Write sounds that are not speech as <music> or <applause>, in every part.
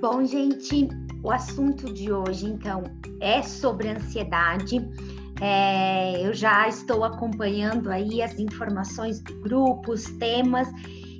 Bom, gente, o assunto de hoje, então, é sobre ansiedade. É, eu já estou acompanhando aí as informações do grupo, os temas,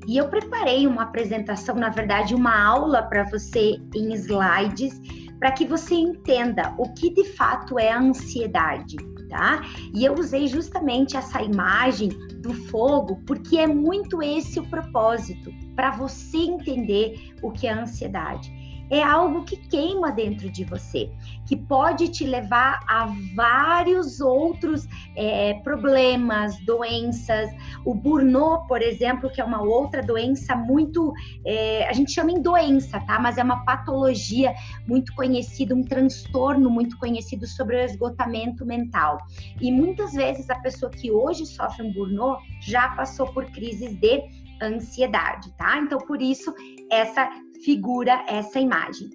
e eu preparei uma apresentação, na verdade, uma aula para você em slides, para que você entenda o que de fato é a ansiedade, tá? E eu usei justamente essa imagem do fogo, porque é muito esse o propósito, para você entender o que é ansiedade é algo que queima dentro de você, que pode te levar a vários outros é, problemas, doenças. O burnout, por exemplo, que é uma outra doença muito. É, a gente chama em doença, tá? Mas é uma patologia muito conhecida, um transtorno muito conhecido sobre o esgotamento mental. E muitas vezes a pessoa que hoje sofre um burnout já passou por crises de ansiedade, tá? Então, por isso, essa figura essa imagem.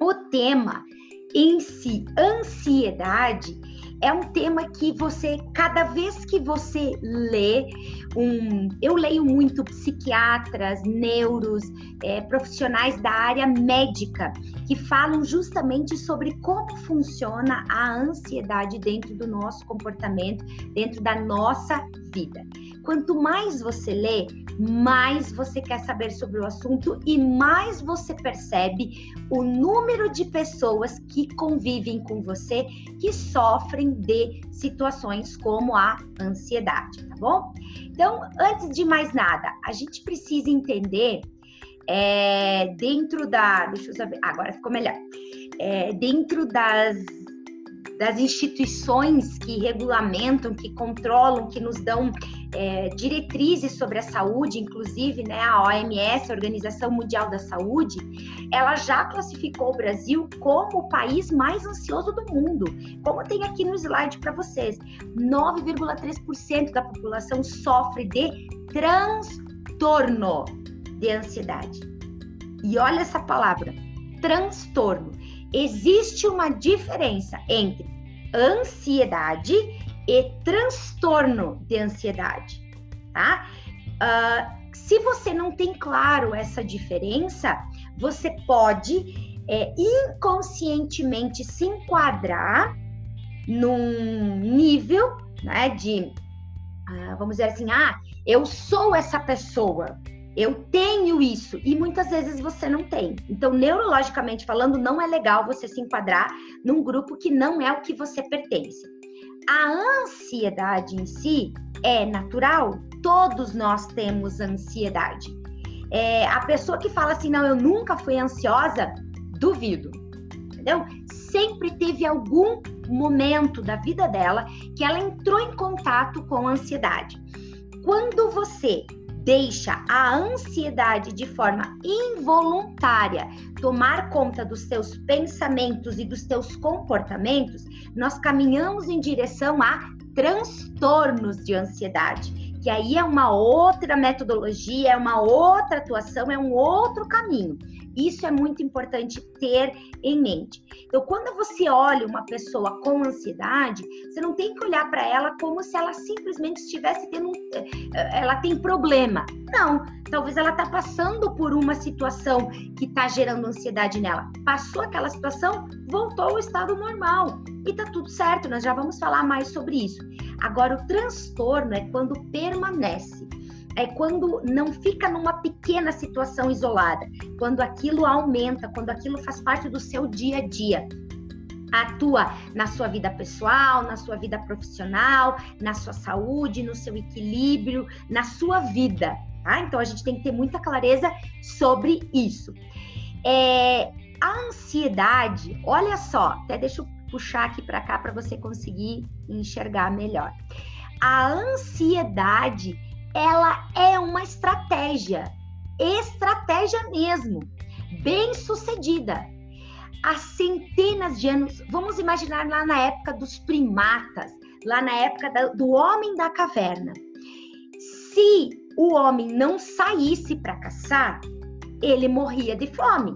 O tema em si, ansiedade, é um tema que você, cada vez que você lê, um, eu leio muito psiquiatras, neuros, é, profissionais da área médica, que falam justamente sobre como funciona a ansiedade dentro do nosso comportamento, dentro da nossa vida. Quanto mais você lê, mais você quer saber sobre o assunto e mais você percebe o número de pessoas que convivem com você que sofrem de situações como a ansiedade, tá bom? Então, antes de mais nada, a gente precisa entender é, dentro da. Deixa eu saber. Agora ficou melhor. É, dentro das das instituições que regulamentam, que controlam, que nos dão é, diretrizes sobre a saúde, inclusive né, a OMS, a Organização Mundial da Saúde, ela já classificou o Brasil como o país mais ansioso do mundo. Como tem aqui no slide para vocês, 9,3% da população sofre de transtorno de ansiedade. E olha essa palavra, transtorno. Existe uma diferença entre ansiedade e transtorno de ansiedade, tá? Uh, se você não tem claro essa diferença, você pode é, inconscientemente se enquadrar num nível, né, de, uh, vamos dizer assim, ah, eu sou essa pessoa, eu tenho isso e muitas vezes você não tem. Então, neurologicamente falando, não é legal você se enquadrar num grupo que não é o que você pertence. A ansiedade em si é natural, todos nós temos ansiedade. É, a pessoa que fala assim, não, eu nunca fui ansiosa, duvido. Entendeu? Sempre teve algum momento da vida dela que ela entrou em contato com a ansiedade. Quando você deixa a ansiedade de forma involuntária tomar conta dos seus pensamentos e dos seus comportamentos, nós caminhamos em direção a transtornos de ansiedade, que aí é uma outra metodologia, é uma outra atuação, é um outro caminho. Isso é muito importante ter em mente. Então, quando você olha uma pessoa com ansiedade, você não tem que olhar para ela como se ela simplesmente estivesse tendo um, eh, ela tem problema. Não, talvez ela está passando por uma situação que está gerando ansiedade nela. Passou aquela situação, voltou ao estado normal e tá tudo certo. Nós já vamos falar mais sobre isso. Agora, o transtorno é quando permanece é quando não fica numa pequena situação isolada, quando aquilo aumenta, quando aquilo faz parte do seu dia a dia. Atua na sua vida pessoal, na sua vida profissional, na sua saúde, no seu equilíbrio, na sua vida. Tá? Então a gente tem que ter muita clareza sobre isso. É, a ansiedade, olha só, até deixa eu puxar aqui para cá para você conseguir enxergar melhor. A ansiedade ela é uma estratégia, estratégia mesmo, bem sucedida. Há centenas de anos, vamos imaginar lá na época dos primatas, lá na época do homem da caverna. Se o homem não saísse para caçar, ele morria de fome.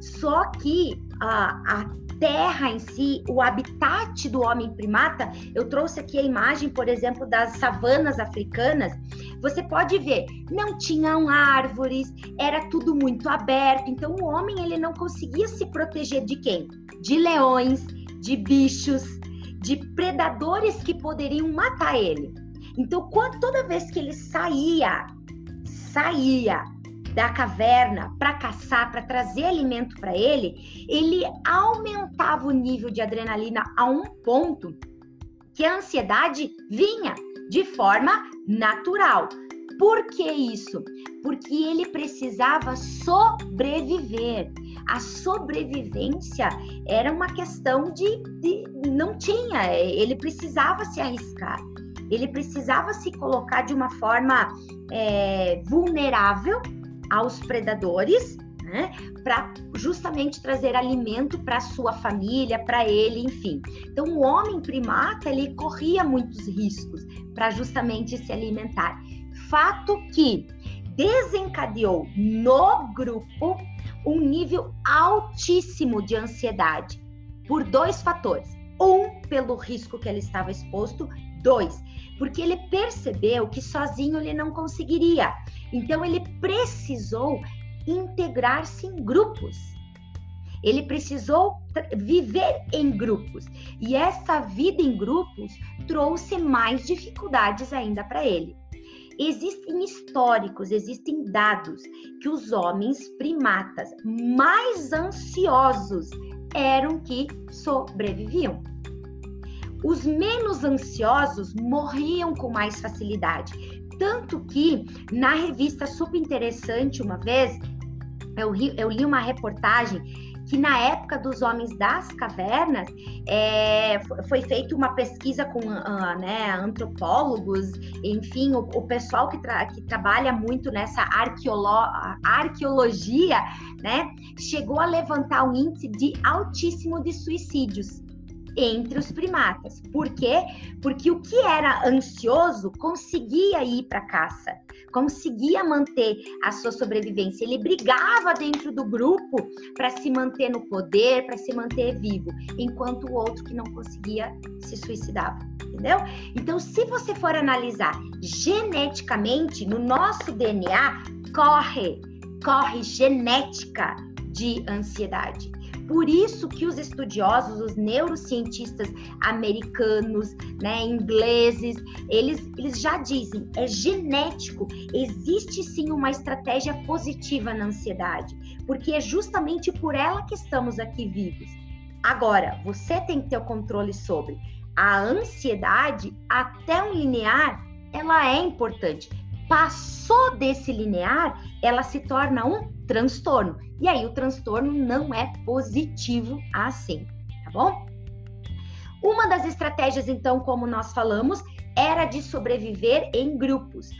Só que a, a terra em si, o habitat do homem primata, eu trouxe aqui a imagem, por exemplo, das savanas africanas, Você pode ver, não tinham árvores, era tudo muito aberto, então o homem ele não conseguia se proteger de quem? De leões, de bichos, de predadores que poderiam matar ele. Então, toda vez que ele saía, saía da caverna para caçar, para trazer alimento para ele, ele aumentava o nível de adrenalina a um ponto que a ansiedade vinha de forma natural. Por que isso? Porque ele precisava sobreviver. A sobrevivência era uma questão de, de não tinha, ele precisava se arriscar ele precisava se colocar de uma forma é, vulnerável aos predadores, né, para justamente trazer alimento para sua família, para ele, enfim. Então, o homem primata ele corria muitos riscos para justamente se alimentar. Fato que desencadeou no grupo um nível altíssimo de ansiedade por dois fatores. Um, pelo risco que ele estava exposto, dois, porque ele percebeu que sozinho ele não conseguiria. Então ele precisou integrar-se em grupos. Ele precisou viver em grupos. E essa vida em grupos trouxe mais dificuldades ainda para ele. Existem históricos, existem dados que os homens primatas mais ansiosos eram que sobreviviam. Os menos ansiosos morriam com mais facilidade. Tanto que na revista super interessante, uma vez, eu, eu li uma reportagem que na época dos homens das cavernas é, foi feita uma pesquisa com uh, né, antropólogos, enfim, o, o pessoal que, tra que, trabalha muito nessa arqueologia, né, chegou a levantar um índice de altíssimo de suicídios entre os primatas. Por quê? Porque o que era ansioso conseguia ir para caça, conseguia manter a sua sobrevivência. Ele brigava dentro do grupo para se manter no poder, para se manter vivo, enquanto o outro que não conseguia se suicidava. Entendeu? Então, se você for analisar geneticamente, no nosso DNA corre, corre genética de ansiedade. Por isso que os estudiosos, os neurocientistas americanos, né, ingleses, eles, eles já dizem, é genético, existe sim uma estratégia positiva na ansiedade, porque é justamente por ela que estamos aqui vivos. Agora, você tem que ter o controle sobre a ansiedade até um linear, ela é importante. Passou desse linear, ela se torna um transtorno. E aí o transtorno não é positivo assim, tá bom? Uma das estratégias, então, como nós falamos, era de sobreviver em grupos.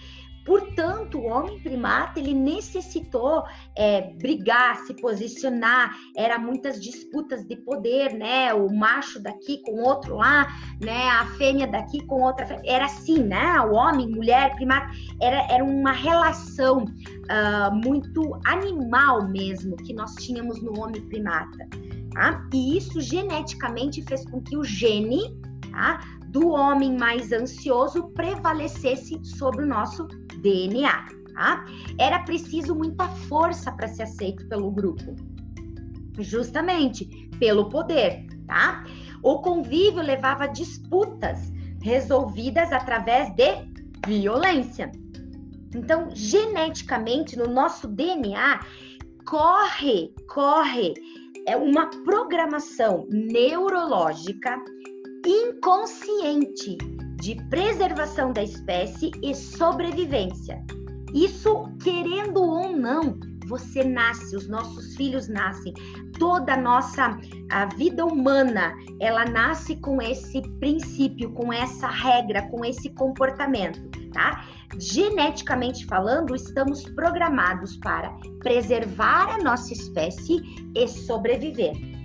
Portanto, o homem primata ele necessitou é, brigar, se posicionar. Era muitas disputas de poder, né? O macho daqui com outro lá, né? A fêmea daqui com outra. Era assim, né? O homem, mulher, primata. Era, era uma relação uh, muito animal mesmo que nós tínhamos no homem primata. Tá? E isso geneticamente fez com que o gene tá? Do homem mais ansioso prevalecesse sobre o nosso DNA. Tá? Era preciso muita força para ser aceito pelo grupo, justamente pelo poder. Tá? O convívio levava disputas resolvidas através de violência. Então, geneticamente, no nosso DNA, corre, corre é uma programação neurológica inconsciente de preservação da espécie e sobrevivência. Isso, querendo ou não, você nasce, os nossos filhos nascem, toda a nossa a vida humana, ela nasce com esse princípio, com essa regra, com esse comportamento, tá? Geneticamente falando, estamos programados para preservar a nossa espécie e sobreviver.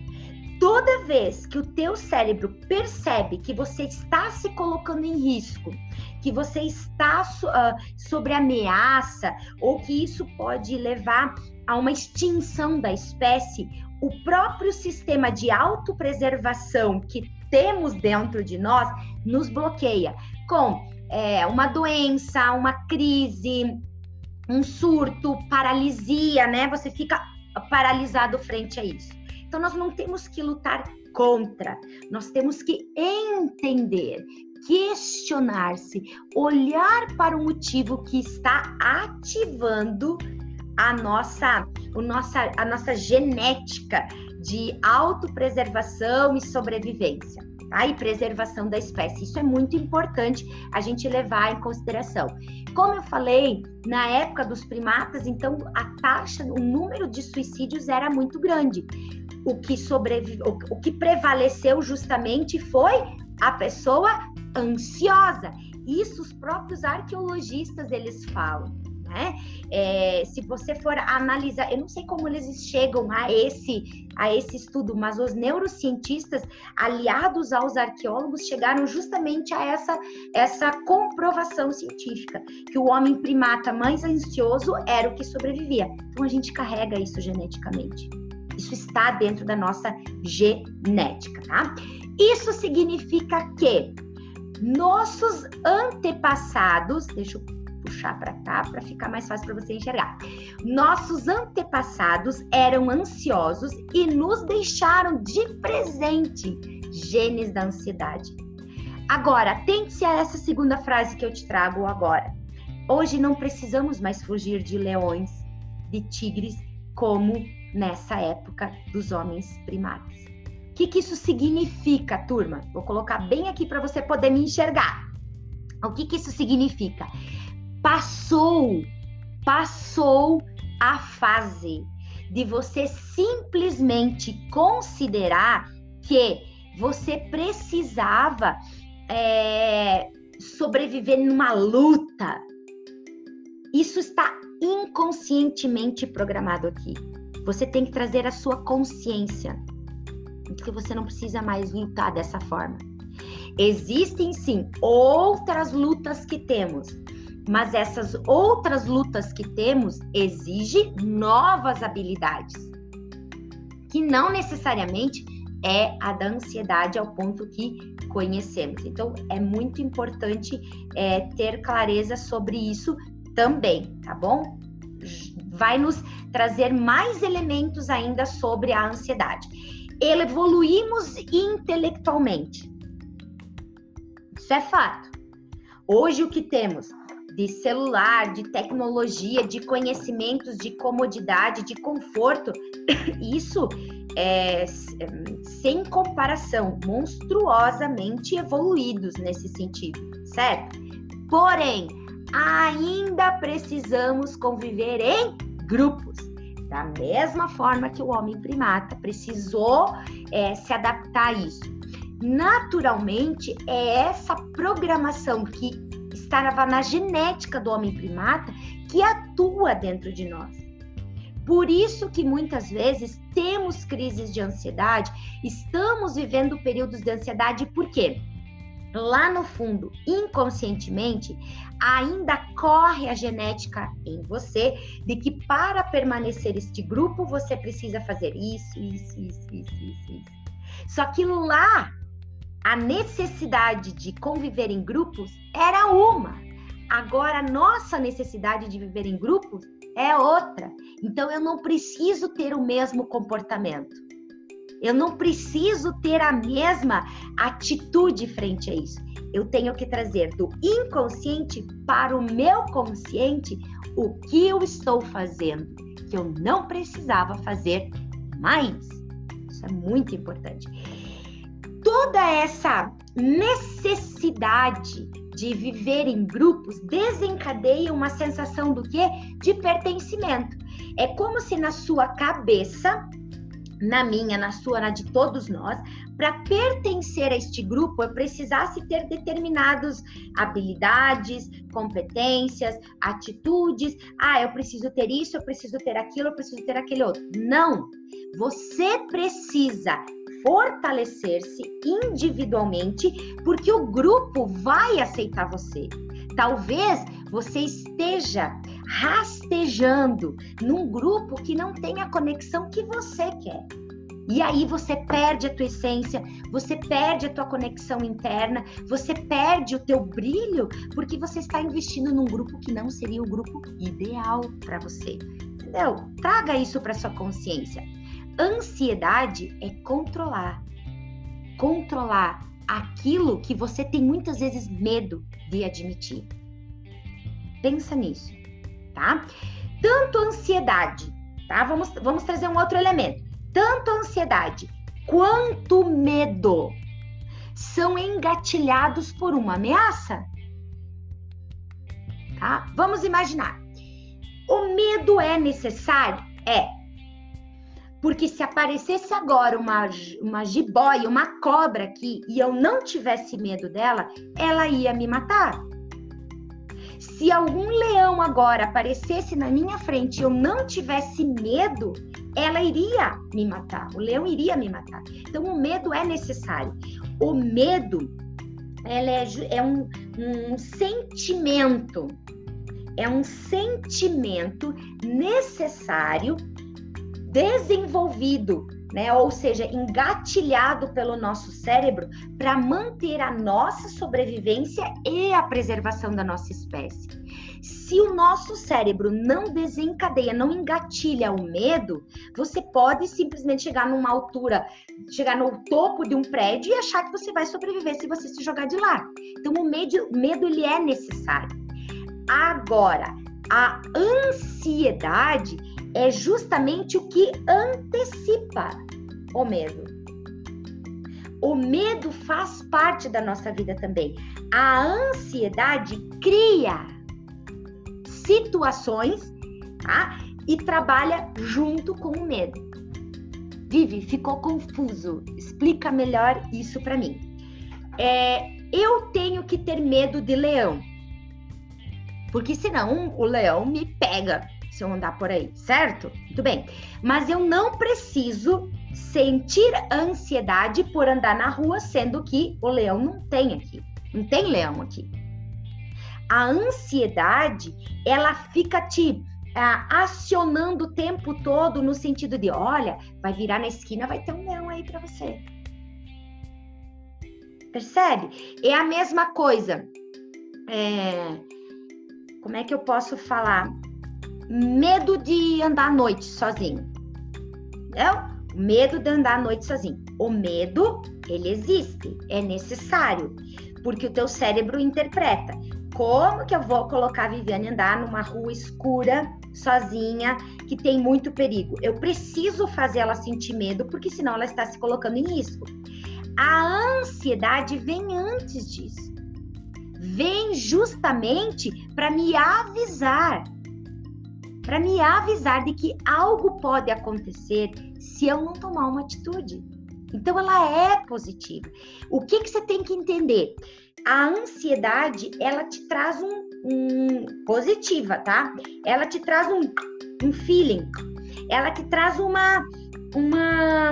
Toda vez que o teu cérebro percebe que você está se colocando em risco, que você está uh, sobre ameaça ou que isso pode levar a uma extinção da espécie, o próprio sistema de autopreservação que temos dentro de nós nos bloqueia com é, uma doença, uma crise, um surto, paralisia, né? Você fica paralisado frente a isso. Então, nós não temos que lutar contra, nós temos que entender, questionar-se, olhar para o motivo que está ativando a nossa, o nossa, a nossa genética de autopreservação e sobrevivência. Tá? E preservação da espécie. Isso é muito importante a gente levar em consideração. Como eu falei, na época dos primatas, então a taxa, o número de suicídios era muito grande. O que sobrevive, o que prevaleceu justamente foi a pessoa ansiosa. Isso os próprios arqueologistas eles falam né? É, se você for analisar, eu não sei como eles chegam a esse a esse estudo, mas os neurocientistas aliados aos arqueólogos chegaram justamente a essa essa comprovação científica que o homem primata mais ansioso era o que sobrevivia. Então a gente carrega isso geneticamente. Isso está dentro da nossa genética, tá? Isso significa que nossos antepassados, deixa eu puxar para cá para ficar mais fácil para você enxergar. Nossos antepassados eram ansiosos e nos deixaram de presente genes da ansiedade. Agora, atente-se a essa segunda frase que eu te trago agora. Hoje não precisamos mais fugir de leões, de tigres, como nessa época dos homens primatas. O que, que isso significa, turma? Vou colocar bem aqui para você poder me enxergar. O que, que isso significa? passou, passou a fase de você simplesmente considerar que você precisava é, sobreviver numa luta. Isso está inconscientemente programado aqui. Você tem que trazer a sua consciência de que você não precisa mais lutar dessa forma. Existem sim outras lutas que temos, mas essas outras lutas que temos exigem novas habilidades, que não necessariamente é a da ansiedade ao ponto que conhecemos. Então, é muito importante é, ter clareza sobre isso também, tá bom? Vai nos trazer mais elementos ainda sobre a ansiedade. Evoluímos intelectualmente. Isso é fato. Hoje o que temos? de celular, de tecnologia, de conhecimentos, de comodidade, de conforto, <coughs> isso é sem comparação, monstruosamente evoluídos nesse sentido, certo? Porém, ainda precisamos conviver em grupos. Da mesma forma que o homem primata precisou é, se adaptar a isso. Naturalmente, é essa programação que estava na genética do homem primata que atua dentro de nós. Por isso que muitas vezes temos crises de ansiedade, estamos vivendo períodos de ansiedade, por quê? Lá no fundo, inconscientemente, ainda corre a genética em você de que para permanecer este grupo você precisa fazer isso, isso, isso, isso, isso, isso. Só que lá a necessidade de conviver em grupos era uma. Agora, a nossa necessidade de viver em grupos é outra. Então, eu não preciso ter o mesmo comportamento. Eu não preciso ter a mesma atitude frente a isso. Eu tenho que trazer do inconsciente para o meu consciente o que eu estou fazendo, que eu não precisava fazer mais. Isso é muito importante toda essa necessidade de viver em grupos desencadeia uma sensação do quê? De pertencimento. É como se na sua cabeça, na minha, na sua, na de todos nós, para pertencer a este grupo, eu precisasse ter determinadas habilidades, competências, atitudes. Ah, eu preciso ter isso, eu preciso ter aquilo, eu preciso ter aquele outro. Não! Você precisa fortalecer-se individualmente, porque o grupo vai aceitar você. Talvez você esteja rastejando num grupo que não tem a conexão que você quer. E aí você perde a tua essência, você perde a tua conexão interna, você perde o teu brilho, porque você está investindo num grupo que não seria o grupo ideal para você. Entendeu? Traga isso para sua consciência. Ansiedade é controlar. Controlar aquilo que você tem muitas vezes medo de admitir. Pensa nisso, tá? Tanto ansiedade, tá? Vamos, vamos trazer um outro elemento tanto a ansiedade quanto o medo são engatilhados por uma ameaça. Tá? Vamos imaginar. O medo é necessário? É. Porque se aparecesse agora uma, uma jiboia, uma cobra aqui, e eu não tivesse medo dela, ela ia me matar. Se algum leão agora aparecesse na minha frente e eu não tivesse medo, ela iria me matar, o leão iria me matar. Então, o medo é necessário. O medo ela é, é um, um sentimento, é um sentimento necessário, desenvolvido, né? Ou seja, engatilhado pelo nosso cérebro para manter a nossa sobrevivência e a preservação da nossa espécie. Se o nosso cérebro não desencadeia, não engatilha o medo, você pode simplesmente chegar numa altura, chegar no topo de um prédio e achar que você vai sobreviver se você se jogar de lá. Então o medo, medo ele é necessário. Agora, a ansiedade é justamente o que antecipa o medo. O medo faz parte da nossa vida também. A ansiedade cria situações, tá? E trabalha junto com o medo. Vive, ficou confuso? Explica melhor isso para mim. É, eu tenho que ter medo de leão, porque senão o leão me pega se eu andar por aí, certo? Muito bem. Mas eu não preciso sentir ansiedade por andar na rua, sendo que o leão não tem aqui. Não tem leão aqui a ansiedade ela fica te ah, acionando o tempo todo no sentido de, olha, vai virar na esquina, vai ter um leão aí para você. Percebe? É a mesma coisa. É, como é que eu posso falar? Medo de andar à noite sozinho. Não? Medo de andar à noite sozinho. O medo, ele existe, é necessário, porque o teu cérebro interpreta. Como que eu vou colocar a Viviane andar numa rua escura, sozinha, que tem muito perigo? Eu preciso fazer ela sentir medo, porque senão ela está se colocando em risco. A ansiedade vem antes disso. Vem justamente para me avisar, para me avisar de que algo pode acontecer se eu não tomar uma atitude. Então ela é positiva. O que, que você tem que entender? a ansiedade, ela te traz um, um positiva, tá? Ela te traz um, um feeling, ela te traz uma, uma,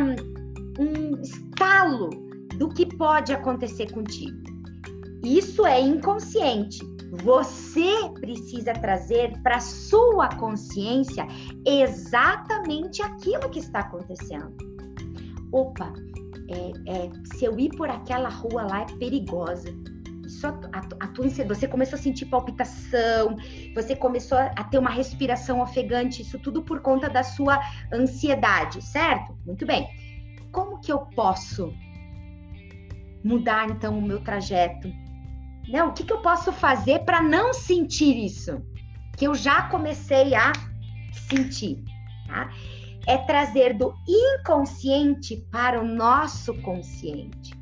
um estalo do que pode acontecer contigo. Isso é inconsciente. Você precisa trazer para sua consciência exatamente aquilo que está acontecendo. Opa, é, é, se eu ir por aquela rua lá é perigosa isso, a, a, você começou a sentir palpitação, você começou a ter uma respiração ofegante, isso tudo por conta da sua ansiedade, certo? Muito bem. Como que eu posso mudar então o meu trajeto? Né? O que, que eu posso fazer para não sentir isso? Que eu já comecei a sentir. Tá? É trazer do inconsciente para o nosso consciente.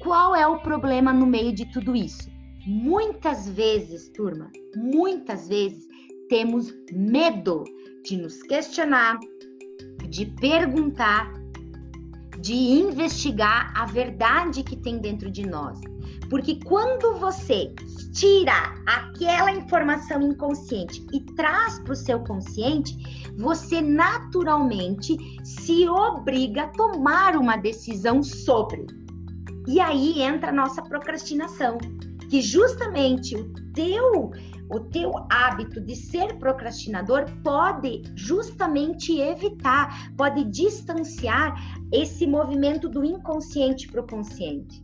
Qual é o problema no meio de tudo isso? Muitas vezes, turma, muitas vezes temos medo de nos questionar, de perguntar, de investigar a verdade que tem dentro de nós. Porque quando você tira aquela informação inconsciente e traz para o seu consciente, você naturalmente se obriga a tomar uma decisão sobre. E aí entra a nossa procrastinação, que justamente o teu o teu hábito de ser procrastinador pode justamente evitar, pode distanciar esse movimento do inconsciente para o consciente.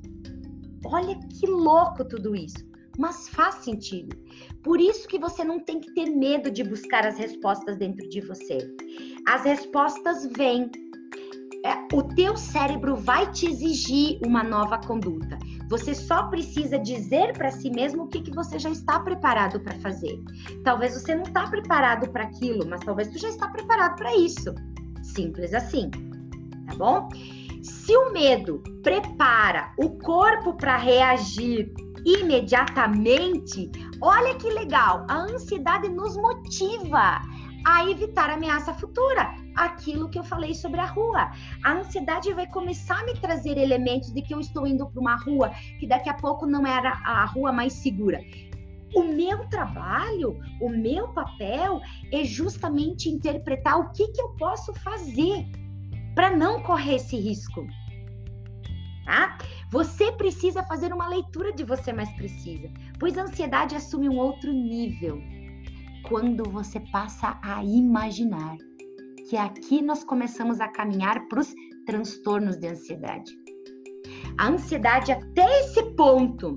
Olha que louco tudo isso, mas faz sentido. Por isso que você não tem que ter medo de buscar as respostas dentro de você. As respostas vêm. É, o teu cérebro vai te exigir uma nova conduta. Você só precisa dizer para si mesmo o que, que você já está preparado para fazer. Talvez você não está preparado para aquilo, mas talvez você já está preparado para isso. Simples assim, tá bom? Se o medo prepara o corpo para reagir imediatamente, olha que legal, a ansiedade nos motiva a evitar ameaça futura. Aquilo que eu falei sobre a rua. A ansiedade vai começar a me trazer elementos de que eu estou indo para uma rua que daqui a pouco não era a rua mais segura. O meu trabalho, o meu papel é justamente interpretar o que, que eu posso fazer para não correr esse risco. Tá? Você precisa fazer uma leitura de você mais precisa, pois a ansiedade assume um outro nível quando você passa a imaginar. Que aqui nós começamos a caminhar para os transtornos de ansiedade. A ansiedade até esse ponto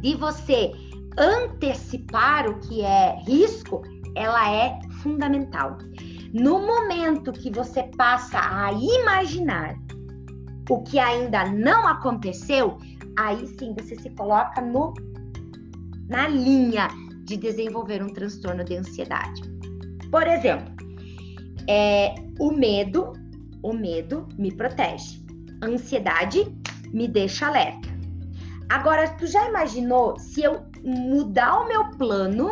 de você antecipar o que é risco, ela é fundamental. No momento que você passa a imaginar o que ainda não aconteceu, aí sim você se coloca no na linha de desenvolver um transtorno de ansiedade. Por exemplo, é, o medo, o medo me protege. A ansiedade me deixa alerta. Agora, tu já imaginou se eu mudar o meu plano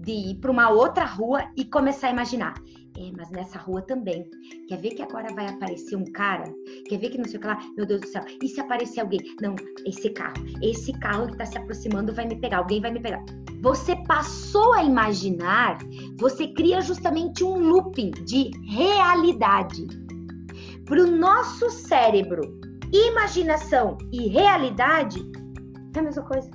de ir para uma outra rua e começar a imaginar? É, mas nessa rua também. Quer ver que agora vai aparecer um cara? Quer ver que não sei o que lá? Meu Deus do céu. E se aparecer alguém? Não, esse carro. Esse carro que tá se aproximando vai me pegar. Alguém vai me pegar. Você passou a imaginar, você cria justamente um looping de realidade. Para o nosso cérebro, imaginação e realidade é a mesma coisa.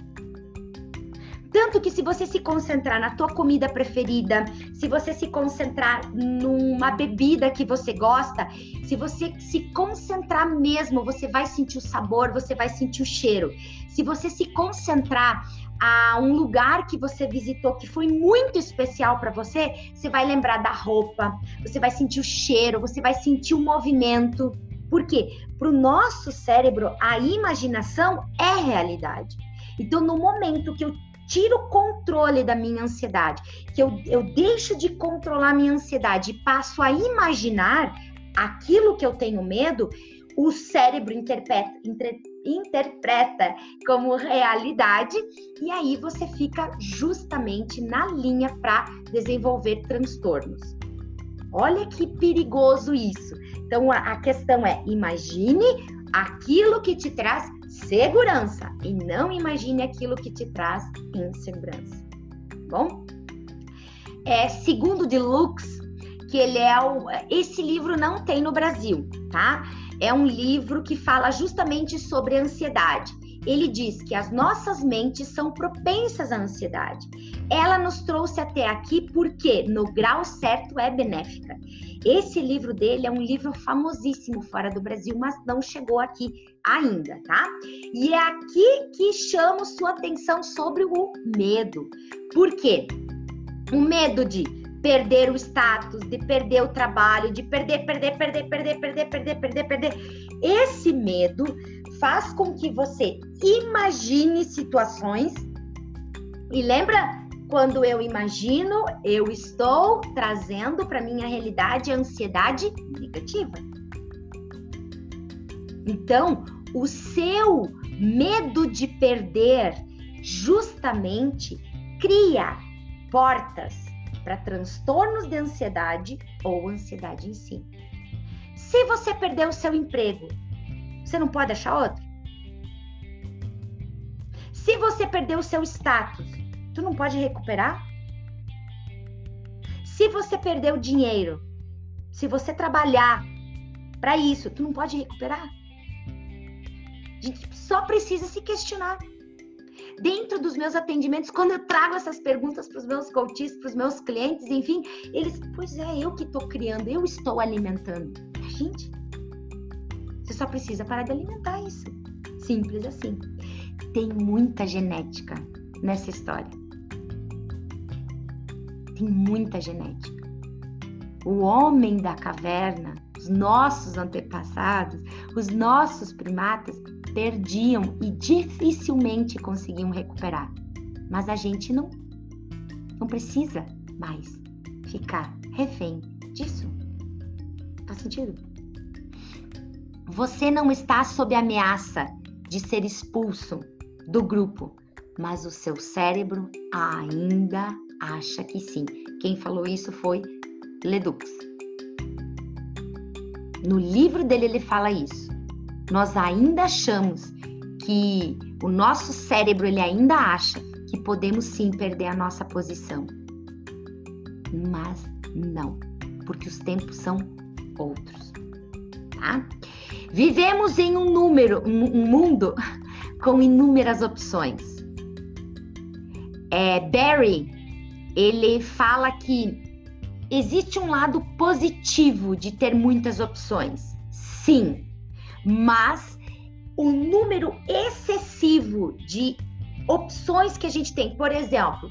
Tanto que se você se concentrar na tua comida preferida, se você se concentrar numa bebida que você gosta, se você se concentrar mesmo, você vai sentir o sabor, você vai sentir o cheiro. Se você se concentrar a um lugar que você visitou que foi muito especial para você, você vai lembrar da roupa, você vai sentir o cheiro, você vai sentir o movimento. Por quê? Para o nosso cérebro, a imaginação é realidade. Então, no momento que eu tiro o controle da minha ansiedade, que eu, eu deixo de controlar minha ansiedade e passo a imaginar aquilo que eu tenho medo, o cérebro interpreta, inter, interpreta como realidade e aí você fica justamente na linha para desenvolver transtornos. Olha que perigoso isso. Então a questão é: imagine aquilo que te traz segurança e não imagine aquilo que te traz insegurança. Bom? É, segundo de Lux, que ele é o, esse livro não tem no Brasil, tá? É um livro que fala justamente sobre ansiedade. Ele diz que as nossas mentes são propensas à ansiedade. Ela nos trouxe até aqui porque no grau certo é benéfica. Esse livro dele é um livro famosíssimo fora do Brasil, mas não chegou aqui ainda, tá? E é aqui que chamo sua atenção sobre o medo. Por quê? O medo de perder o status, de perder o trabalho, de perder, perder, perder, perder, perder, perder, perder, perder. Esse medo faz com que você imagine situações e lembra quando eu imagino, eu estou trazendo para minha realidade a ansiedade negativa. Então, o seu medo de perder justamente cria portas para transtornos de ansiedade ou ansiedade em si. Se você perder o seu emprego, você não pode achar outro? Se você perder o seu status, tu não pode recuperar? Se você perder o dinheiro, se você trabalhar para isso, tu não pode recuperar? A gente só precisa se questionar. dentro dos meus atendimentos, quando eu trago essas perguntas para os meus coaches, para os meus clientes, enfim, eles, pois é, eu que estou criando, eu estou alimentando. Gente, você só precisa parar de alimentar isso. Simples assim. Tem muita genética nessa história. Tem muita genética. O homem da caverna, os nossos antepassados, os nossos primatas, perdiam e dificilmente conseguiam recuperar. Mas a gente não, não precisa mais ficar refém disso. Faz sentido? Você não está sob ameaça de ser expulso do grupo, mas o seu cérebro ainda acha que sim. Quem falou isso foi Ledux. No livro dele ele fala isso nós ainda achamos que o nosso cérebro ele ainda acha que podemos sim perder a nossa posição. Mas não, porque os tempos são outros. Tá? Vivemos em um número, um mundo <laughs> com inúmeras opções. É, Barry, ele fala que existe um lado positivo de ter muitas opções. Sim, mas o número excessivo de opções que a gente tem, por exemplo,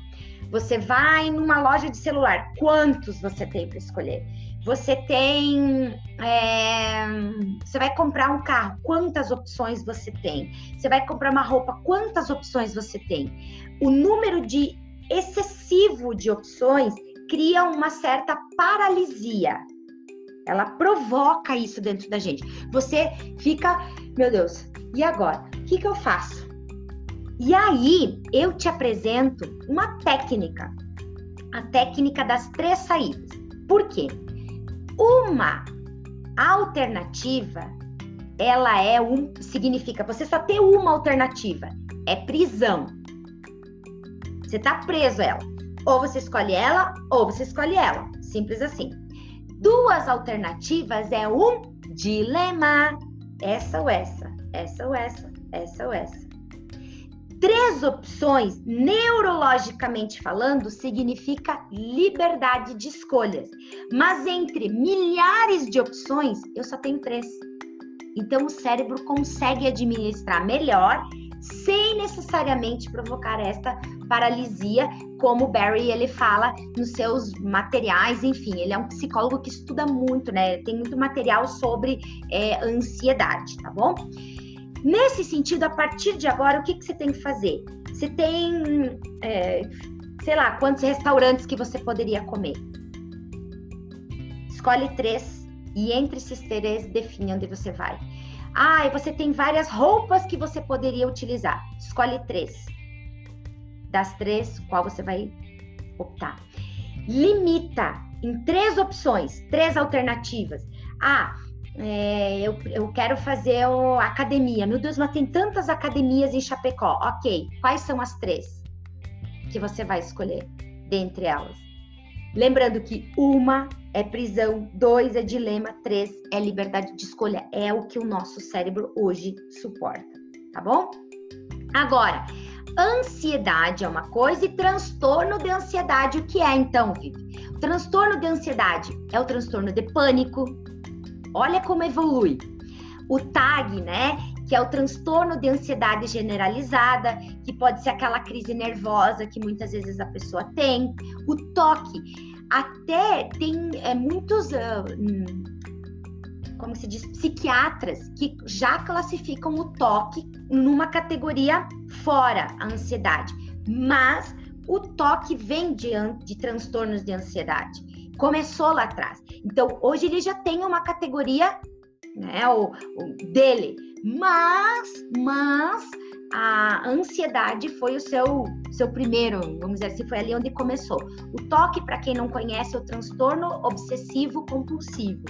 você vai numa loja de celular, quantos você tem para escolher? Você tem. É, você vai comprar um carro, quantas opções você tem? Você vai comprar uma roupa, quantas opções você tem? O número de excessivo de opções cria uma certa paralisia. Ela provoca isso dentro da gente. Você fica, meu Deus, e agora? O que, que eu faço? E aí eu te apresento uma técnica, a técnica das três saídas. Por quê? Uma alternativa, ela é um, significa você só ter uma alternativa, é prisão. Você tá preso a ela. Ou você escolhe ela, ou você escolhe ela. Simples assim. Duas alternativas é um dilema. Essa ou essa, essa ou essa, essa ou essa. Três opções, neurologicamente falando, significa liberdade de escolhas. Mas entre milhares de opções, eu só tenho três. Então o cérebro consegue administrar melhor sem necessariamente provocar esta paralisia, como Barry ele fala nos seus materiais, enfim, ele é um psicólogo que estuda muito, né? Tem muito material sobre é, ansiedade, tá bom? Nesse sentido, a partir de agora, o que, que você tem que fazer? Você tem, é, sei lá, quantos restaurantes que você poderia comer? Escolhe três e entre esses três define onde você vai. Ah, você tem várias roupas que você poderia utilizar. Escolhe três. Das três, qual você vai optar? Limita em três opções, três alternativas. Ah, é, eu, eu quero fazer o, academia. Meu Deus, mas tem tantas academias em Chapecó. Ok, quais são as três que você vai escolher dentre elas? Lembrando que uma é prisão, dois é dilema, três é liberdade de escolha. É o que o nosso cérebro hoje suporta, tá bom? Agora, ansiedade é uma coisa e transtorno de ansiedade, o que é então, Vivi? O transtorno de ansiedade é o transtorno de pânico. Olha como evolui. O TAG, né? Que é o transtorno de ansiedade generalizada, que pode ser aquela crise nervosa que muitas vezes a pessoa tem. O TOC, até tem é, muitos, uh, como se diz, psiquiatras que já classificam o toque numa categoria fora a ansiedade. Mas o toque vem de, de transtornos de ansiedade. Começou lá atrás. Então, hoje ele já tem uma categoria, né, o, o dele. Mas, mas a ansiedade foi o seu, seu primeiro, vamos dizer assim, foi ali onde começou. O toque, para quem não conhece, é o transtorno obsessivo compulsivo.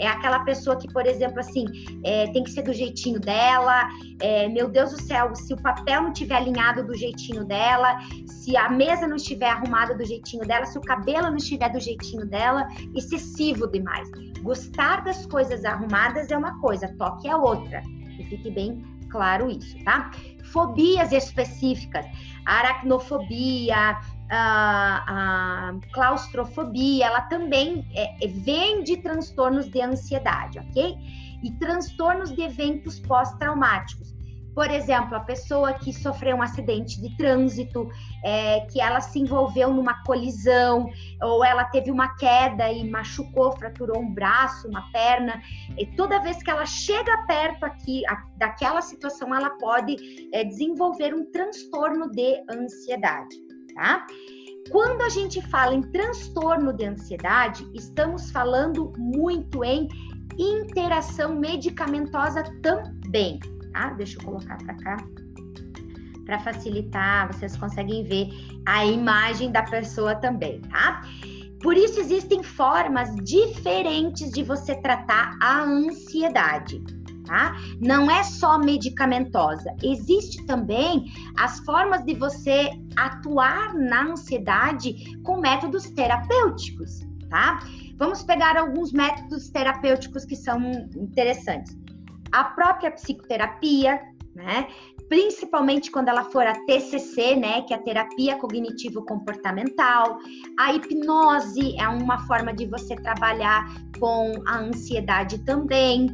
É aquela pessoa que, por exemplo, assim, é, tem que ser do jeitinho dela. É, meu Deus do céu, se o papel não estiver alinhado do jeitinho dela, se a mesa não estiver arrumada do jeitinho dela, se o cabelo não estiver do jeitinho dela, excessivo demais. Gostar das coisas arrumadas é uma coisa, toque é outra. Fique bem claro isso, tá? fobias específicas, aracnofobia, a, a claustrofobia, ela também é, é, vem de transtornos de ansiedade, ok? E transtornos de eventos pós-traumáticos. Por exemplo, a pessoa que sofreu um acidente de trânsito, é, que ela se envolveu numa colisão, ou ela teve uma queda e machucou, fraturou um braço, uma perna. E toda vez que ela chega perto aqui a, daquela situação, ela pode é, desenvolver um transtorno de ansiedade, tá? Quando a gente fala em transtorno de ansiedade, estamos falando muito em interação medicamentosa também tá? Deixa eu colocar para cá para facilitar, vocês conseguem ver a imagem da pessoa também, tá? Por isso existem formas diferentes de você tratar a ansiedade, tá? Não é só medicamentosa, existe também as formas de você atuar na ansiedade com métodos terapêuticos, tá? Vamos pegar alguns métodos terapêuticos que são interessantes a própria psicoterapia, né? Principalmente quando ela for a TCC, né, que é a terapia cognitivo comportamental. A hipnose é uma forma de você trabalhar com a ansiedade também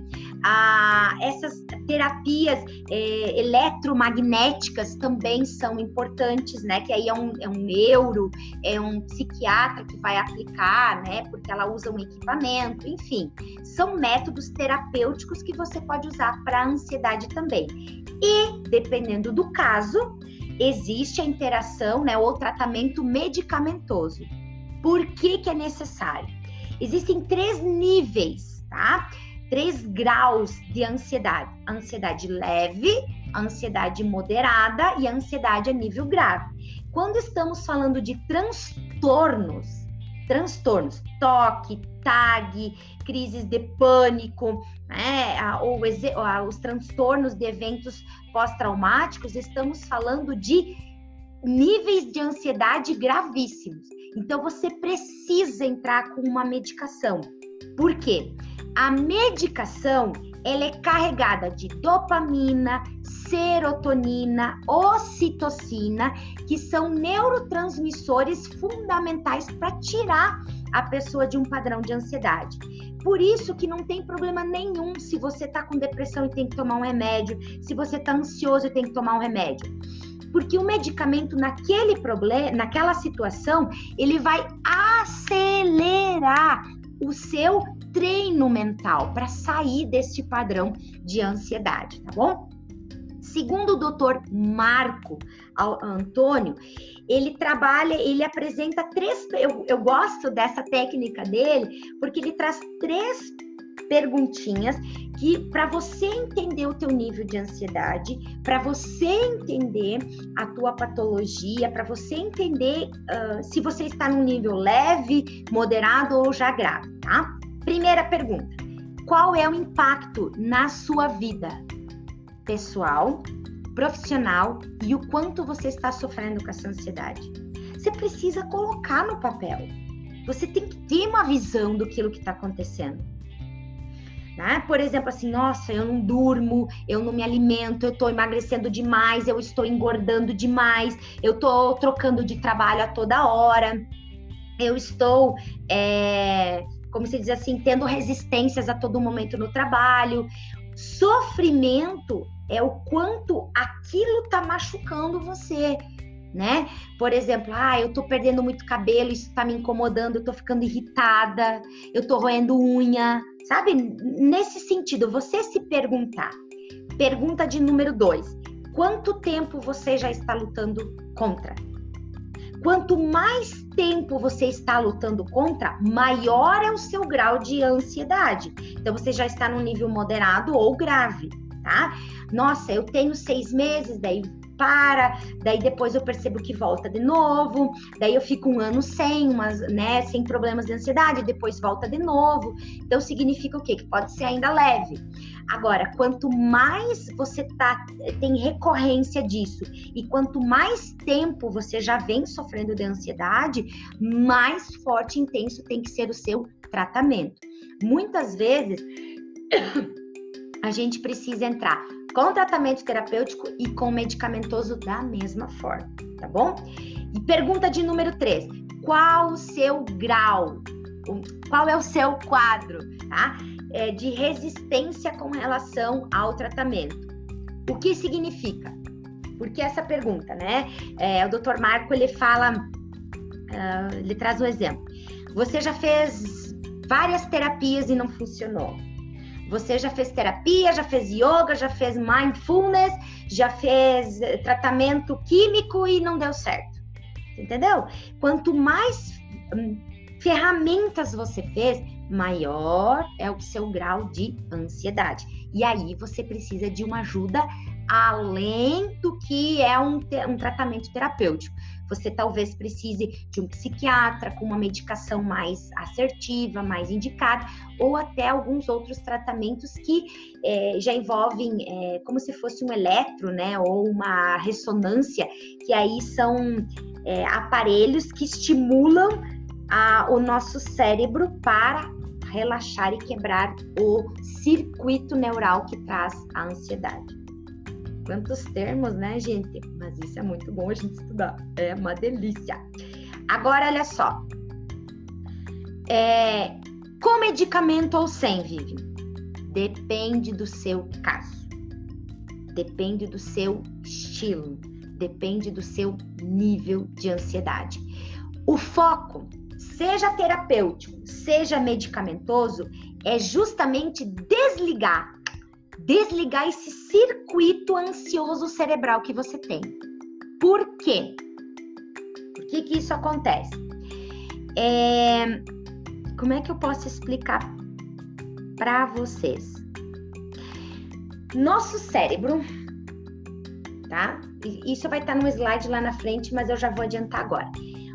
a, essas terapias é, eletromagnéticas também são importantes, né? Que aí é um, é um neuro, é um psiquiatra que vai aplicar, né? Porque ela usa um equipamento, enfim, são métodos terapêuticos que você pode usar para ansiedade também. E dependendo do caso, existe a interação, né? Ou tratamento medicamentoso. Por que, que é necessário? Existem três níveis, tá? Três graus de ansiedade: ansiedade leve, ansiedade moderada e ansiedade a nível grave. Quando estamos falando de transtornos, transtornos, toque, tag, crises de pânico, né, ou os transtornos de eventos pós-traumáticos, estamos falando de níveis de ansiedade gravíssimos. Então você precisa entrar com uma medicação. Por quê? A medicação ela é carregada de dopamina, serotonina, ocitocina, que são neurotransmissores fundamentais para tirar a pessoa de um padrão de ansiedade. Por isso que não tem problema nenhum se você está com depressão e tem que tomar um remédio, se você está ansioso e tem que tomar um remédio. Porque o medicamento naquele problema, naquela situação, ele vai acelerar o seu treino mental para sair desse padrão de ansiedade, tá bom? Segundo o doutor Marco Antônio, ele trabalha, ele apresenta três. Eu, eu gosto dessa técnica dele, porque ele traz três perguntinhas que para você entender o teu nível de ansiedade, para você entender a tua patologia, para você entender uh, se você está num nível leve, moderado ou já grave, tá? Primeira pergunta: qual é o impacto na sua vida pessoal, profissional e o quanto você está sofrendo com essa ansiedade? Você precisa colocar no papel. Você tem que ter uma visão do que está acontecendo. Né? Por exemplo, assim, nossa, eu não durmo, eu não me alimento, eu estou emagrecendo demais, eu estou engordando demais, eu estou trocando de trabalho a toda hora, eu estou é, como se diz assim, tendo resistências a todo momento no trabalho. Sofrimento é o quanto aquilo tá machucando você, né? Por exemplo, ah, eu tô perdendo muito cabelo, isso tá me incomodando, eu tô ficando irritada, eu tô roendo unha, sabe? Nesse sentido, você se perguntar. Pergunta de número dois: quanto tempo você já está lutando contra? Quanto mais tempo você está lutando contra, maior é o seu grau de ansiedade. Então, você já está no nível moderado ou grave, tá? Nossa, eu tenho seis meses, daí para, daí depois eu percebo que volta de novo, daí eu fico um ano sem, umas, né, sem problemas de ansiedade, depois volta de novo. Então significa o quê? Que pode ser ainda leve. Agora, quanto mais você tá, tem recorrência disso e quanto mais tempo você já vem sofrendo de ansiedade, mais forte e intenso tem que ser o seu tratamento. Muitas vezes <coughs> a gente precisa entrar com tratamento terapêutico e com medicamentoso da mesma forma, tá bom? E pergunta de número 3: qual o seu grau? Qual é o seu quadro, tá? É, de resistência com relação ao tratamento. O que significa? Porque essa pergunta, né? É, o Dr. Marco ele fala, uh, ele traz um exemplo. Você já fez várias terapias e não funcionou. Você já fez terapia, já fez yoga, já fez mindfulness, já fez eh, tratamento químico e não deu certo. Entendeu? Quanto mais hum, ferramentas você fez, maior é o seu grau de ansiedade. E aí você precisa de uma ajuda além do que é um, um tratamento terapêutico. Você talvez precise de um psiquiatra com uma medicação mais assertiva, mais indicada, ou até alguns outros tratamentos que é, já envolvem é, como se fosse um eletro, né, ou uma ressonância, que aí são é, aparelhos que estimulam a, o nosso cérebro para relaxar e quebrar o circuito neural que traz a ansiedade. Quantos termos, né, gente? Mas isso é muito bom a gente estudar. É uma delícia. Agora, olha só. É, com medicamento ou sem, Vivi? Depende do seu caso. Depende do seu estilo. Depende do seu nível de ansiedade. O foco, seja terapêutico, seja medicamentoso, é justamente desligar desligar esse circuito ansioso cerebral que você tem. Por quê? Por que, que isso acontece? É... Como é que eu posso explicar para vocês? Nosso cérebro, tá? Isso vai estar no slide lá na frente, mas eu já vou adiantar agora.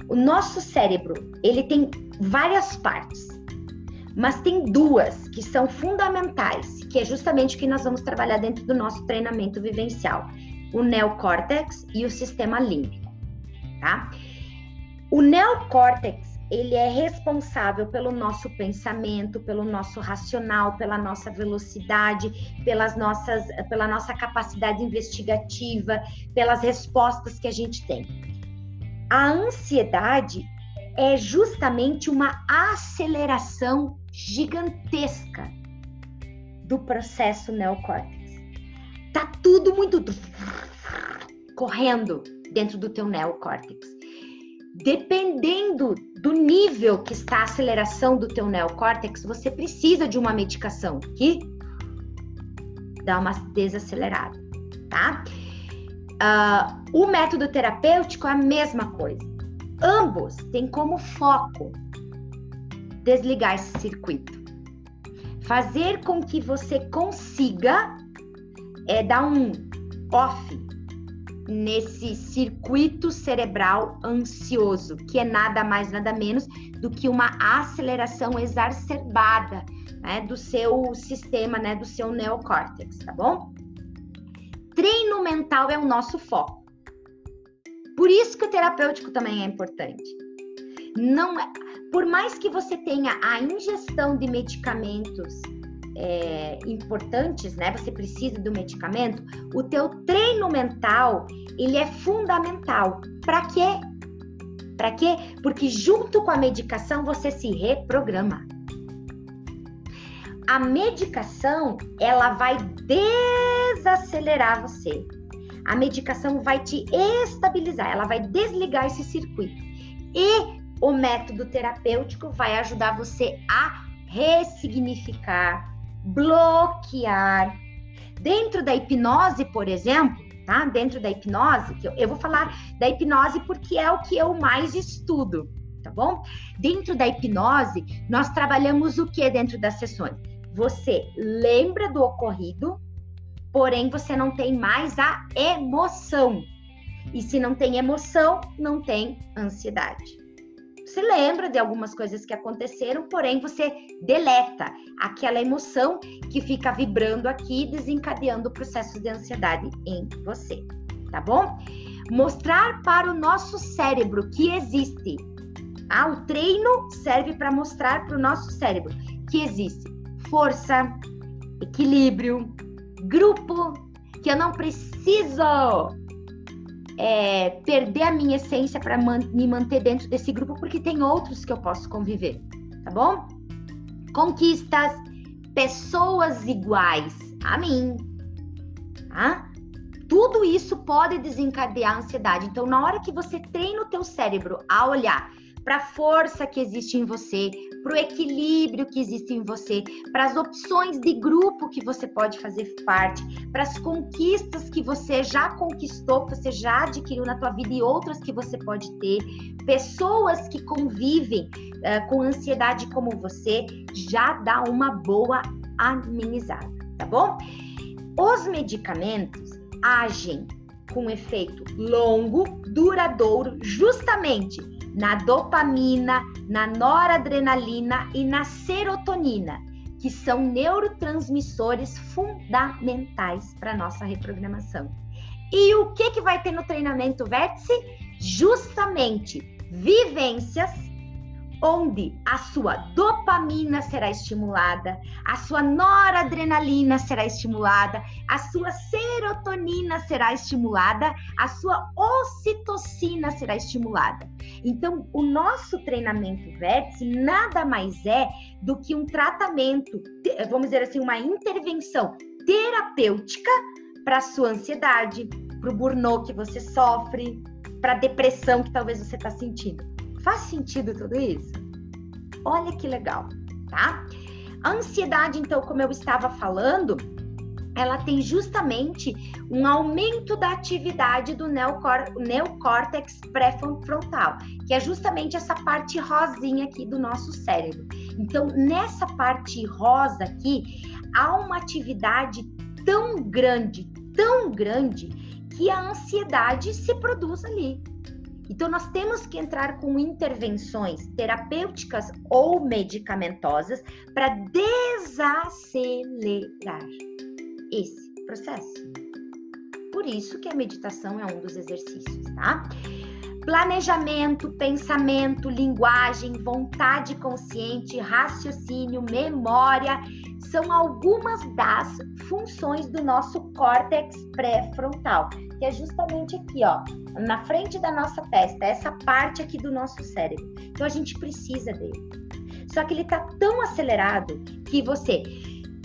O nosso cérebro, ele tem várias partes, mas tem duas que são fundamentais que é justamente o que nós vamos trabalhar dentro do nosso treinamento vivencial, o neocórtex e o sistema límbico, tá? O neocórtex, ele é responsável pelo nosso pensamento, pelo nosso racional, pela nossa velocidade, pelas nossas, pela nossa capacidade investigativa, pelas respostas que a gente tem. A ansiedade é justamente uma aceleração gigantesca do processo neocórtex. Tá tudo muito correndo dentro do teu neocórtex. Dependendo do nível que está a aceleração do teu neocórtex, você precisa de uma medicação que dá uma desacelerada, tá? Uh, o método terapêutico é a mesma coisa. Ambos têm como foco desligar esse circuito fazer com que você consiga é, dar um off nesse circuito cerebral ansioso, que é nada mais, nada menos do que uma aceleração exacerbada né, do seu sistema, né, do seu neocórtex, tá bom? Treino mental é o nosso foco. Por isso que o terapêutico também é importante. Não é, por mais que você tenha a ingestão de medicamentos é, importantes, né? Você precisa do medicamento. O teu treino mental ele é fundamental. Para quê? Para quê? Porque junto com a medicação você se reprograma. A medicação ela vai desacelerar você. A medicação vai te estabilizar, ela vai desligar esse circuito. E o método terapêutico vai ajudar você a ressignificar, bloquear. Dentro da hipnose, por exemplo, tá? Dentro da hipnose, que eu, eu vou falar da hipnose porque é o que eu mais estudo, tá bom? Dentro da hipnose, nós trabalhamos o que dentro das sessões? Você lembra do ocorrido, porém você não tem mais a emoção. E se não tem emoção, não tem ansiedade se lembra de algumas coisas que aconteceram, porém você deleta aquela emoção que fica vibrando aqui, desencadeando o processo de ansiedade em você, tá bom? Mostrar para o nosso cérebro que existe. Ah, o treino serve para mostrar para o nosso cérebro que existe força, equilíbrio, grupo, que eu não preciso é, perder a minha essência para man me manter dentro desse grupo, porque tem outros que eu posso conviver, tá bom? Conquistas, pessoas iguais a mim, tá? Tudo isso pode desencadear a ansiedade. Então, na hora que você treina o teu cérebro a olhar para a força que existe em você, para o equilíbrio que existe em você, para as opções de grupo que você pode fazer parte, para as conquistas que você já conquistou, que você já adquiriu na tua vida e outras que você pode ter, pessoas que convivem uh, com ansiedade como você, já dá uma boa amenizada, tá bom? Os medicamentos agem com efeito longo, duradouro, justamente na dopamina, na noradrenalina e na serotonina, que são neurotransmissores fundamentais para nossa reprogramação. E o que que vai ter no treinamento Vértice? Justamente vivências onde a sua dopamina será estimulada, a sua noradrenalina será estimulada, a sua serotonina será estimulada, a sua ocitocina será estimulada. Então, o nosso treinamento vértice nada mais é do que um tratamento, vamos dizer assim, uma intervenção terapêutica para a sua ansiedade, para o burnout que você sofre, para a depressão que talvez você está sentindo. Faz sentido tudo isso? Olha que legal, tá? A ansiedade, então, como eu estava falando, ela tem justamente um aumento da atividade do neocórtex pré-frontal, que é justamente essa parte rosinha aqui do nosso cérebro. Então, nessa parte rosa aqui, há uma atividade tão grande, tão grande, que a ansiedade se produz ali. Então, nós temos que entrar com intervenções terapêuticas ou medicamentosas para desacelerar esse processo. Por isso que a meditação é um dos exercícios, tá? Planejamento, pensamento, linguagem, vontade consciente, raciocínio, memória são algumas das funções do nosso córtex pré-frontal, que é justamente aqui, ó, na frente da nossa testa, essa parte aqui do nosso cérebro. Então a gente precisa dele. Só que ele tá tão acelerado que você,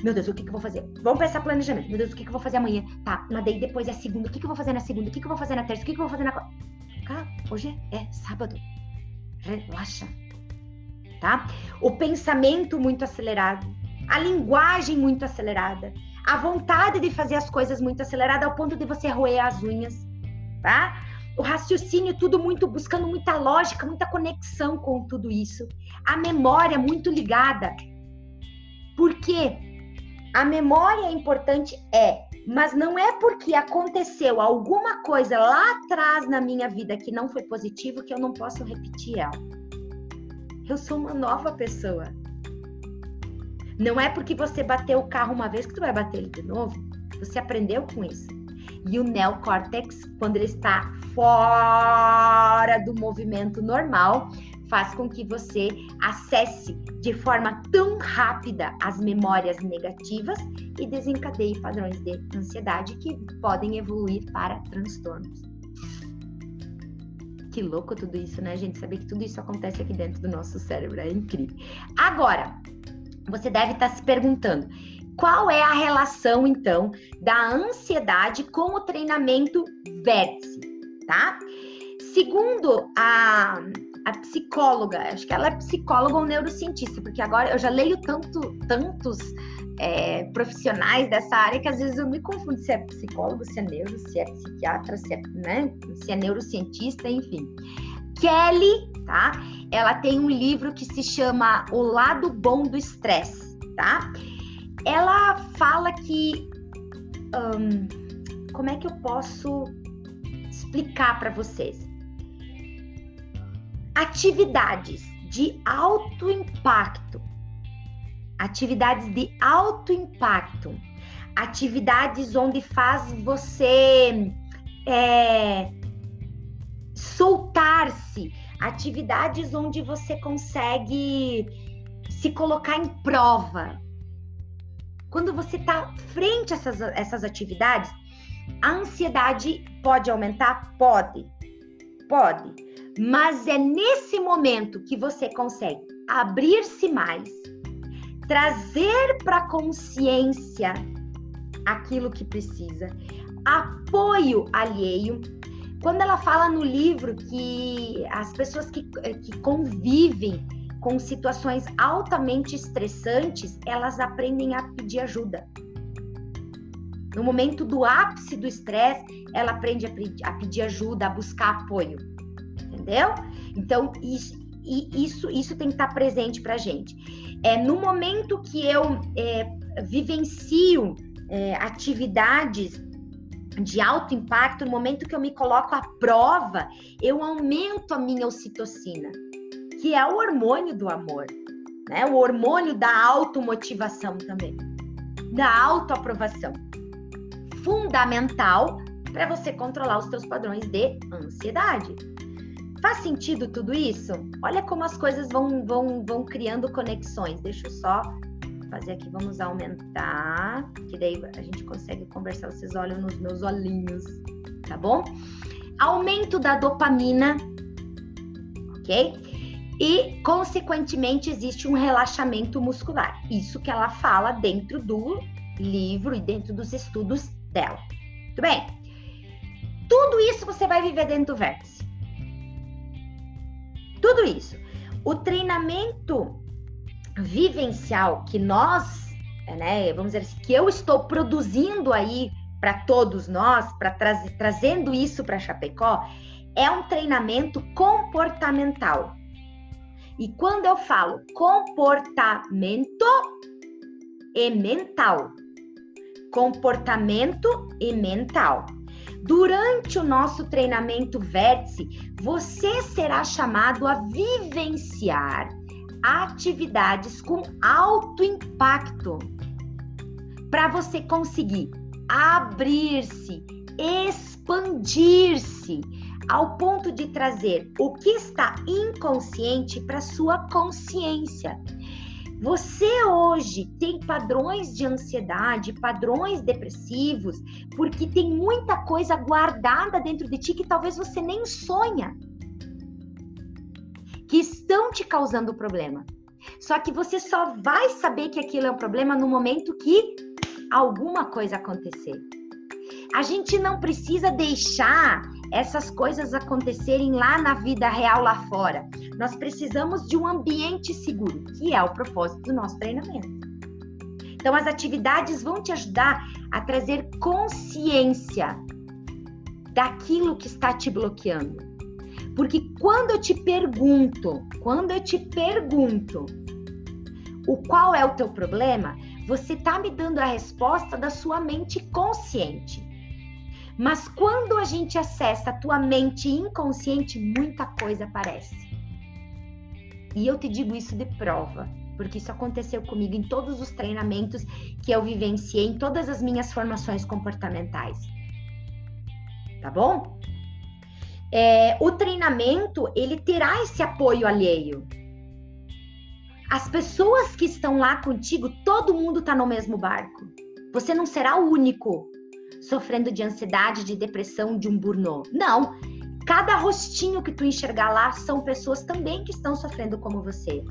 meu Deus, o que, que eu vou fazer? Vamos pensar planejamento. Meu Deus, o que, que eu vou fazer amanhã? Tá, mas daí depois é segunda. O que, que eu vou fazer na segunda? O que, que eu vou fazer na terça? O que, que eu vou fazer na. Cara, hoje é sábado. Relaxa. Tá? O pensamento muito acelerado, a linguagem muito acelerada, a vontade de fazer as coisas muito acelerada ao ponto de você roer as unhas, tá? O raciocínio tudo muito buscando muita lógica, muita conexão com tudo isso. A memória muito ligada. Porque a memória é importante é, mas não é porque aconteceu alguma coisa lá atrás na minha vida que não foi positivo que eu não posso repetir ela. Eu sou uma nova pessoa. Não é porque você bateu o carro uma vez que tu vai bater ele de novo. Você aprendeu com isso. E o neocórtex, quando ele está fora do movimento normal, faz com que você acesse de forma tão rápida as memórias negativas e desencadeie padrões de ansiedade que podem evoluir para transtornos. Que louco tudo isso, né, gente? Saber que tudo isso acontece aqui dentro do nosso cérebro é incrível. Agora, você deve estar se perguntando qual é a relação, então, da ansiedade com o treinamento vértice, tá? Segundo a, a psicóloga, acho que ela é psicóloga ou neurocientista, porque agora eu já leio tanto, tantos é, profissionais dessa área que às vezes eu me confundo se é psicólogo, se é neuro, se é psiquiatra, se é, né, se é neurocientista, enfim. Kelly, tá? Ela tem um livro que se chama O Lado Bom do Estresse, tá? Ela fala que. Como é que eu posso explicar para vocês? Atividades de alto impacto, atividades de alto impacto, atividades onde faz você é, soltar-se, atividades onde você consegue se colocar em prova. Quando você está frente a essas, essas atividades, A ansiedade pode aumentar? Pode. Pode. Mas é nesse momento que você consegue abrir-se mais, trazer para consciência aquilo que precisa, apoio alheio. Quando ela fala no livro que as pessoas que, que convivem com situações altamente estressantes, elas aprendem a pedir ajuda. No momento do ápice do estresse, ela aprende a, pedir ajuda, a buscar apoio. Entendeu? Então, isso, isso, isso tem que estar presente para gente. É, no momento que eu é, vivencio é, atividades de alto impacto, no momento que eu me coloco à prova, eu aumento a minha ocitocina, que é o hormônio do amor, né? O hormônio da automotivação também, da autoaprovação. Fundamental para você controlar os seus padrões de ansiedade. Faz sentido tudo isso? Olha como as coisas vão, vão, vão criando conexões. Deixa eu só fazer aqui, vamos aumentar, que daí a gente consegue conversar, vocês olham nos meus olhinhos, tá bom? Aumento da dopamina, ok? E, consequentemente, existe um relaxamento muscular. Isso que ela fala dentro do livro e dentro dos estudos dela. Tudo bem? Tudo isso você vai viver dentro do vértice. Tudo isso. O treinamento vivencial que nós, né, vamos dizer assim, que eu estou produzindo aí para todos nós, para trazer trazendo isso para Chapecó, é um treinamento comportamental. E quando eu falo comportamento e mental, comportamento e mental. Durante o nosso treinamento Vértice, você será chamado a vivenciar atividades com alto impacto para você conseguir abrir-se, expandir-se ao ponto de trazer o que está inconsciente para sua consciência. Você hoje tem padrões de ansiedade, padrões depressivos, porque tem muita coisa guardada dentro de ti que talvez você nem sonha que estão te causando problema. Só que você só vai saber que aquilo é um problema no momento que alguma coisa acontecer. A gente não precisa deixar essas coisas acontecerem lá na vida real lá fora. Nós precisamos de um ambiente seguro, que é o propósito do nosso treinamento. Então as atividades vão te ajudar a trazer consciência daquilo que está te bloqueando. Porque quando eu te pergunto, quando eu te pergunto o qual é o teu problema, você tá me dando a resposta da sua mente consciente. Mas quando a gente acessa a tua mente inconsciente, muita coisa aparece. E eu te digo isso de prova, porque isso aconteceu comigo em todos os treinamentos que eu vivenciei, em todas as minhas formações comportamentais. Tá bom? É, o treinamento ele terá esse apoio alheio. As pessoas que estão lá contigo, todo mundo está no mesmo barco. Você não será o único sofrendo de ansiedade, de depressão, de um burnout. Não. Cada rostinho que tu enxergar lá são pessoas também que estão sofrendo como você.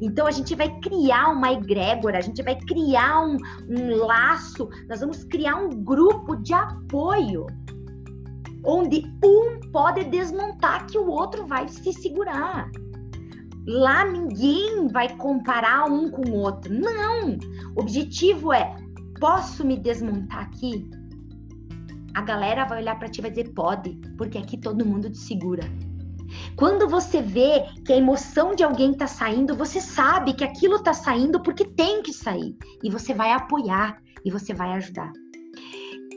Então a gente vai criar uma egrégora, a gente vai criar um, um laço, nós vamos criar um grupo de apoio onde um pode desmontar que o outro vai se segurar. Lá ninguém vai comparar um com o outro. Não! O objetivo é: posso me desmontar aqui? A galera vai olhar para ti e vai dizer: pode, porque aqui todo mundo te segura. Quando você vê que a emoção de alguém está saindo, você sabe que aquilo está saindo porque tem que sair. E você vai apoiar e você vai ajudar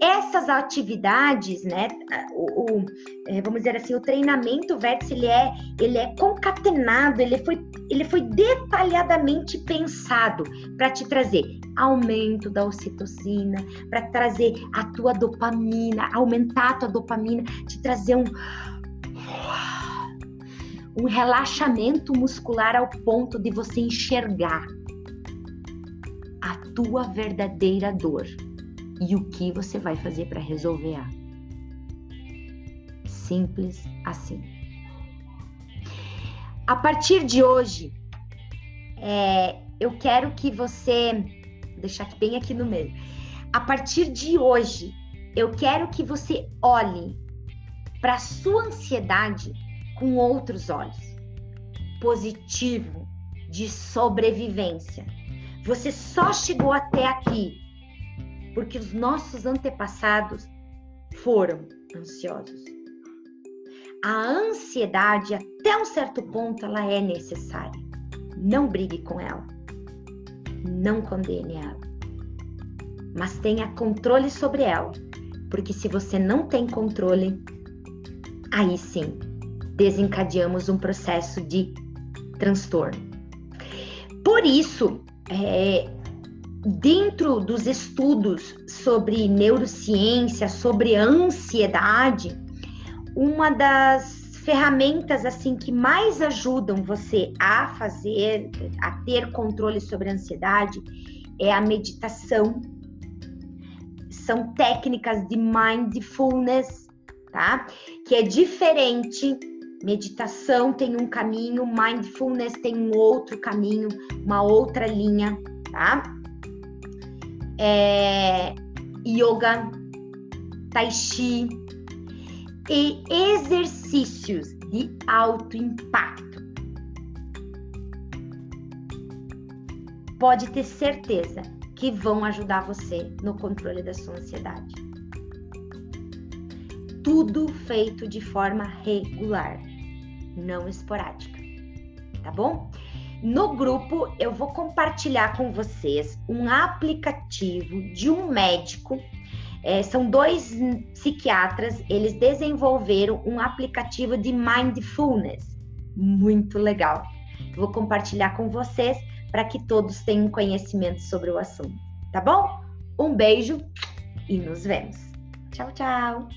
essas atividades, né, o, o é, vamos dizer assim, o treinamento vértice, ele é, ele é concatenado, ele foi, ele foi detalhadamente pensado para te trazer aumento da ocitocina, para trazer a tua dopamina, aumentar a tua dopamina, te trazer um um relaxamento muscular ao ponto de você enxergar a tua verdadeira dor e o que você vai fazer para resolver A. Simples assim. A partir de hoje, é, eu quero que você, vou deixar bem aqui no meio. A partir de hoje, eu quero que você olhe para sua ansiedade com outros olhos. Positivo, de sobrevivência. Você só chegou até aqui porque os nossos antepassados foram ansiosos. A ansiedade, até um certo ponto, ela é necessária. Não brigue com ela. Não condene ela. Mas tenha controle sobre ela. Porque se você não tem controle, aí sim desencadeamos um processo de transtorno. Por isso, é, dentro dos estudos sobre neurociência, sobre ansiedade, uma das ferramentas assim que mais ajudam você a fazer, a ter controle sobre a ansiedade é a meditação. São técnicas de mindfulness, tá? Que é diferente. Meditação tem um caminho, mindfulness tem um outro caminho, uma outra linha, tá? É, yoga, tai chi, e exercícios de alto impacto. Pode ter certeza que vão ajudar você no controle da sua ansiedade. Tudo feito de forma regular, não esporádica, tá bom? No grupo, eu vou compartilhar com vocês um aplicativo de um médico. É, são dois psiquiatras, eles desenvolveram um aplicativo de mindfulness. Muito legal. Vou compartilhar com vocês para que todos tenham conhecimento sobre o assunto, tá bom? Um beijo e nos vemos. Tchau, tchau!